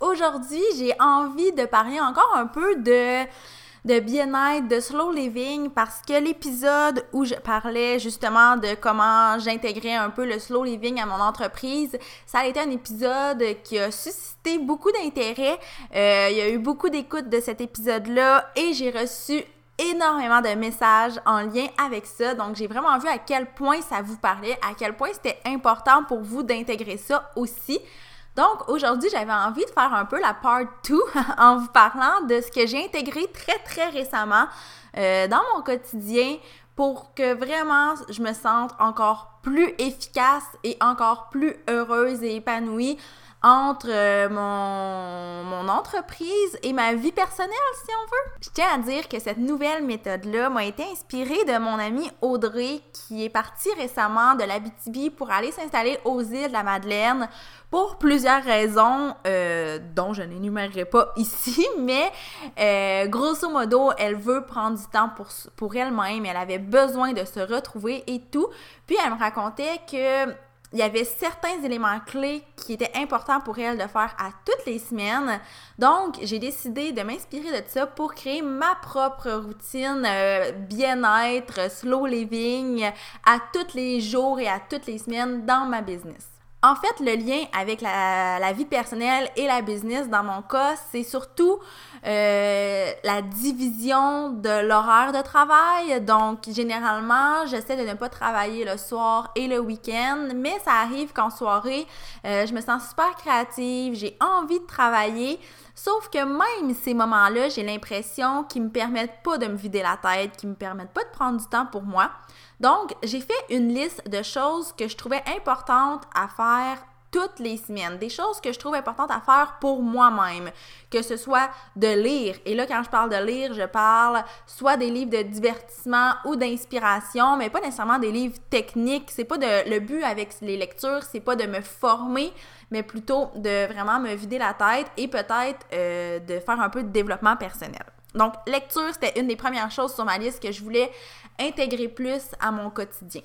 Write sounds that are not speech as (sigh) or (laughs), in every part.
Aujourd'hui, j'ai envie de parler encore un peu de bien-être, de slow living, parce que l'épisode où je parlais justement de comment j'intégrais un peu le slow living à mon entreprise, ça a été un épisode qui a suscité beaucoup d'intérêt. Euh, il y a eu beaucoup d'écoute de cet épisode-là et j'ai reçu énormément de messages en lien avec ça. Donc, j'ai vraiment vu à quel point ça vous parlait, à quel point c'était important pour vous d'intégrer ça aussi. Donc, aujourd'hui, j'avais envie de faire un peu la part 2 (laughs) en vous parlant de ce que j'ai intégré très, très récemment euh, dans mon quotidien pour que vraiment je me sente encore plus efficace et encore plus heureuse et épanouie entre euh, mon, entreprise et ma vie personnelle, si on veut. Je tiens à dire que cette nouvelle méthode-là m'a été inspirée de mon amie Audrey qui est partie récemment de l'Abitibi pour aller s'installer aux îles de la Madeleine pour plusieurs raisons euh, dont je n'énumérerai pas (laughs) ici, mais euh, grosso modo, elle veut prendre du temps pour, pour elle-même, elle avait besoin de se retrouver et tout. Puis elle me racontait que il y avait certains éléments clés qui étaient importants pour elle de faire à toutes les semaines. Donc, j'ai décidé de m'inspirer de ça pour créer ma propre routine euh, bien-être, slow living à tous les jours et à toutes les semaines dans ma business. En fait, le lien avec la, vie personnelle et la business, dans mon cas, c'est surtout euh, la division de l'horaire de travail. Donc, généralement, j'essaie de ne pas travailler le soir et le week-end, mais ça arrive qu'en soirée, euh, je me sens super créative, j'ai envie de travailler. Sauf que même ces moments-là, j'ai l'impression qu'ils me permettent pas de me vider la tête, qu'ils me permettent pas de prendre du temps pour moi. Donc, j'ai fait une liste de choses que je trouvais importantes à faire toutes les semaines, des choses que je trouve importantes à faire pour moi-même, que ce soit de lire. Et là, quand je parle de lire, je parle soit des livres de divertissement ou d'inspiration, mais pas nécessairement des livres techniques. C'est pas de le but avec les lectures, c'est pas de me former, mais plutôt de vraiment me vider la tête et peut-être euh, de faire un peu de développement personnel. Donc, lecture, c'était une des premières choses sur ma liste que je voulais intégrer plus à mon quotidien.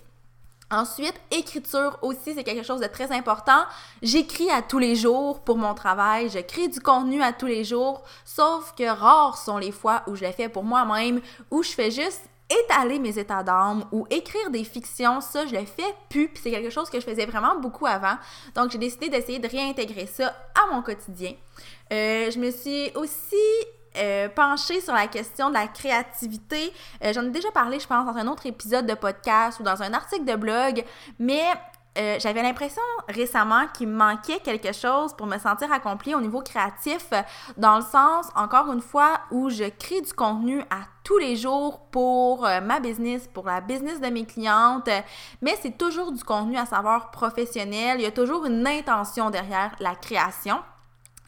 Ensuite, écriture aussi, c'est quelque chose de très important. J'écris à tous les jours pour mon travail, je crée du contenu à tous les jours, sauf que rares sont les fois où je le fais pour moi-même, où je fais juste étaler mes états d'âme ou écrire des fictions, ça, je le fais plus, c'est quelque chose que je faisais vraiment beaucoup avant. Donc, j'ai décidé d'essayer de réintégrer ça à mon quotidien. Euh, je me suis aussi euh, pencher sur la question de la créativité. Euh, j'en ai déjà parlé, je pense, dans un autre épisode de podcast ou dans un article de blog, mais euh, j'avais l'impression récemment qu'il me manquait quelque chose pour me sentir accomplie au niveau créatif, dans le sens, encore une fois, où je crée du contenu à tous les jours pour ma business, pour la business de mes clientes, mais c'est toujours du contenu à savoir professionnel, il y a toujours une intention derrière la création.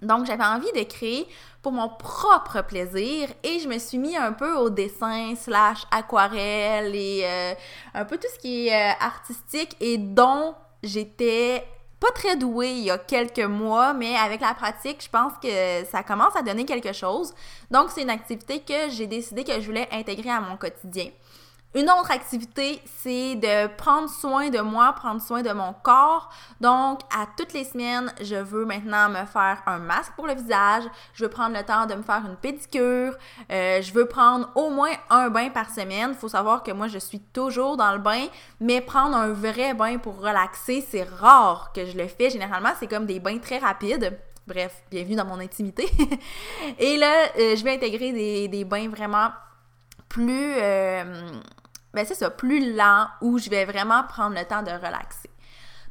Donc, j'avais envie de créer pour mon propre plaisir et je me suis mis un peu au dessin slash aquarelle et euh, un peu tout ce qui est euh, artistique et dont j'étais pas très douée il y a quelques mois, mais avec la pratique, je pense que ça commence à donner quelque chose. Donc, c'est une activité que j'ai décidé que je voulais intégrer à mon quotidien. Une autre activité, c'est de prendre soin de moi, prendre soin de mon corps. Donc, à toutes les semaines, je veux maintenant me faire un masque pour le visage. Je veux prendre le temps de me faire une pédicure. Euh, je veux prendre au moins un bain par semaine. Il faut savoir que moi, je suis toujours dans le bain, mais prendre un vrai bain pour relaxer, c'est rare que je le fais. Généralement, c'est comme des bains très rapides. Bref, bienvenue dans mon intimité. (laughs) Et là, euh, je vais intégrer des, bains vraiment plus... Euh, ben c'est ça, plus lent, où je vais vraiment prendre le temps de relaxer.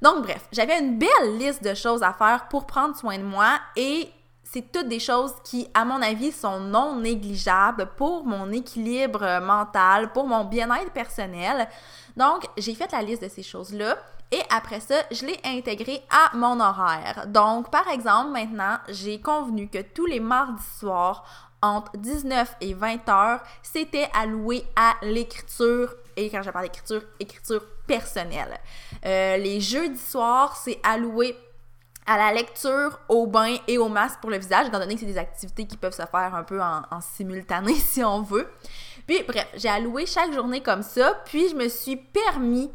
Donc bref, j'avais une belle liste de choses à faire pour prendre soin de moi et c'est toutes des choses qui, à mon avis, sont non négligeables pour mon équilibre mental, pour mon bien-être personnel. Donc, j'ai fait la liste de ces choses-là Et après ça, je l'ai intégré à mon horaire. Donc, par exemple, maintenant, j'ai convenu que tous les mardis soirs, entre 19 et 20 heures, c'était alloué à l'écriture. Et quand je parle d'écriture, écriture personnelle. Euh, les jeudis soirs, c'est alloué à la lecture, au bain et au masque pour le visage, étant donné que c'est des activités qui peuvent se faire un peu en, en simultané (laughs) si on veut. Puis bref, j'ai alloué chaque journée comme ça, puis je me suis permis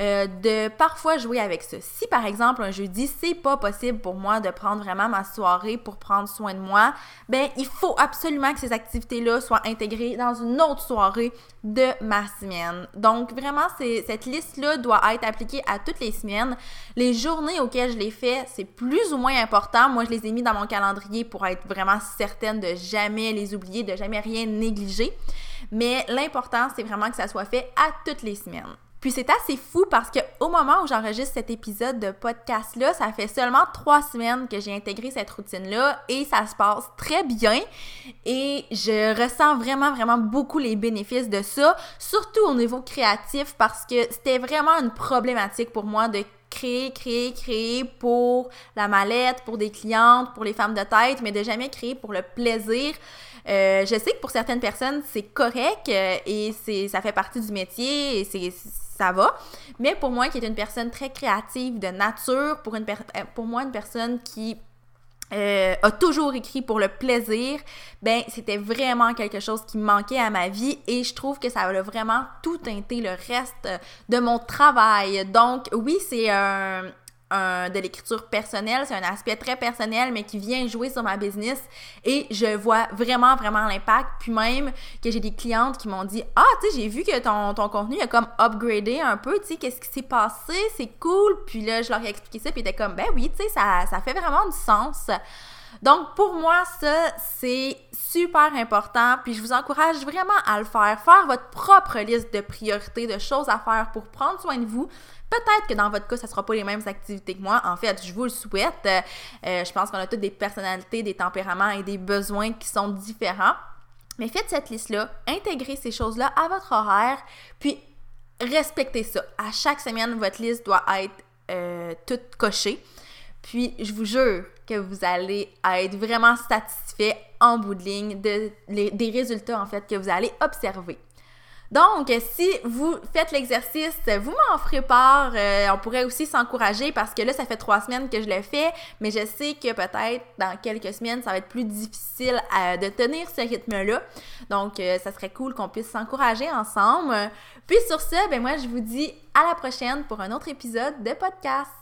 euh, de parfois jouer avec ça. Si par exemple un jeudi, c'est pas possible pour moi de prendre vraiment ma soirée pour prendre soin de moi, ben il faut absolument que ces activités-là soient intégrées dans une autre soirée de ma semaine. Donc vraiment, cette liste-là doit être appliquée à toutes les semaines. Les journées auxquelles je les fais, c'est plus ou moins important. Moi, je les ai mis dans mon calendrier pour être vraiment certaine de jamais les oublier, de jamais rien négliger. Mais l'important, c'est vraiment que ça soit fait à toutes les semaines. Puis c'est assez fou parce que au moment où j'enregistre cet épisode de podcast là, ça fait seulement trois semaines que j'ai intégré cette routine là et ça se passe très bien. Et je ressens vraiment vraiment beaucoup les bénéfices de ça, surtout au niveau créatif parce que c'était vraiment une problématique pour moi de créer, créer, créer pour la mallette, pour des clientes, pour les femmes de tête, mais de jamais créer pour le plaisir. Euh, je sais que pour certaines personnes, c'est correct euh, et c'est ça fait partie du métier et c'est ça va. Mais pour moi, qui est une personne très créative de nature, pour, une euh, pour moi, une personne qui euh, a toujours écrit pour le plaisir, ben c'était vraiment quelque chose qui manquait à ma vie et je trouve que ça a vraiment tout teinté le reste de mon travail. Donc oui, c'est un, de l'écriture personnelle, c'est un aspect très personnel, mais qui vient jouer sur ma business et je vois vraiment, vraiment l'impact. Puis même que j'ai des clientes qui m'ont dit Ah, tu sais, j'ai vu que ton, ton contenu a comme upgradé un peu, tu sais, qu'est-ce qui s'est passé, c'est cool. Puis là, je leur ai expliqué ça, puis ils étaient comme Ben oui, tu sais, ça, ça fait vraiment du sens. Donc, pour moi, ça, c'est super important. Puis, je vous encourage vraiment à le faire. Faire votre propre liste de priorités, de choses à faire pour prendre soin de vous. Peut-être que dans votre cas, ça ne sera pas les mêmes activités que moi. En fait, je vous le souhaite. Euh, je pense qu'on a toutes des personnalités, des tempéraments et des besoins qui sont différents. Mais faites cette liste-là, intégrez ces choses-là à votre horaire, puis respectez ça. À chaque semaine, votre liste doit être euh, toute cochée. Puis, je vous jure que vous allez être vraiment satisfait en bout de ligne de, des résultats, en fait, que vous allez observer. Donc, si vous faites l'exercice, vous m'en ferez part. Euh, on pourrait aussi s'encourager parce que là, ça fait trois semaines que je le fais, mais je sais que peut-être dans quelques semaines, ça va être plus difficile euh, de tenir ce rythme-là. Donc, euh, ça serait cool qu'on puisse s'encourager ensemble. Puis sur ce, ben moi, je vous dis à la prochaine pour un autre épisode de podcast.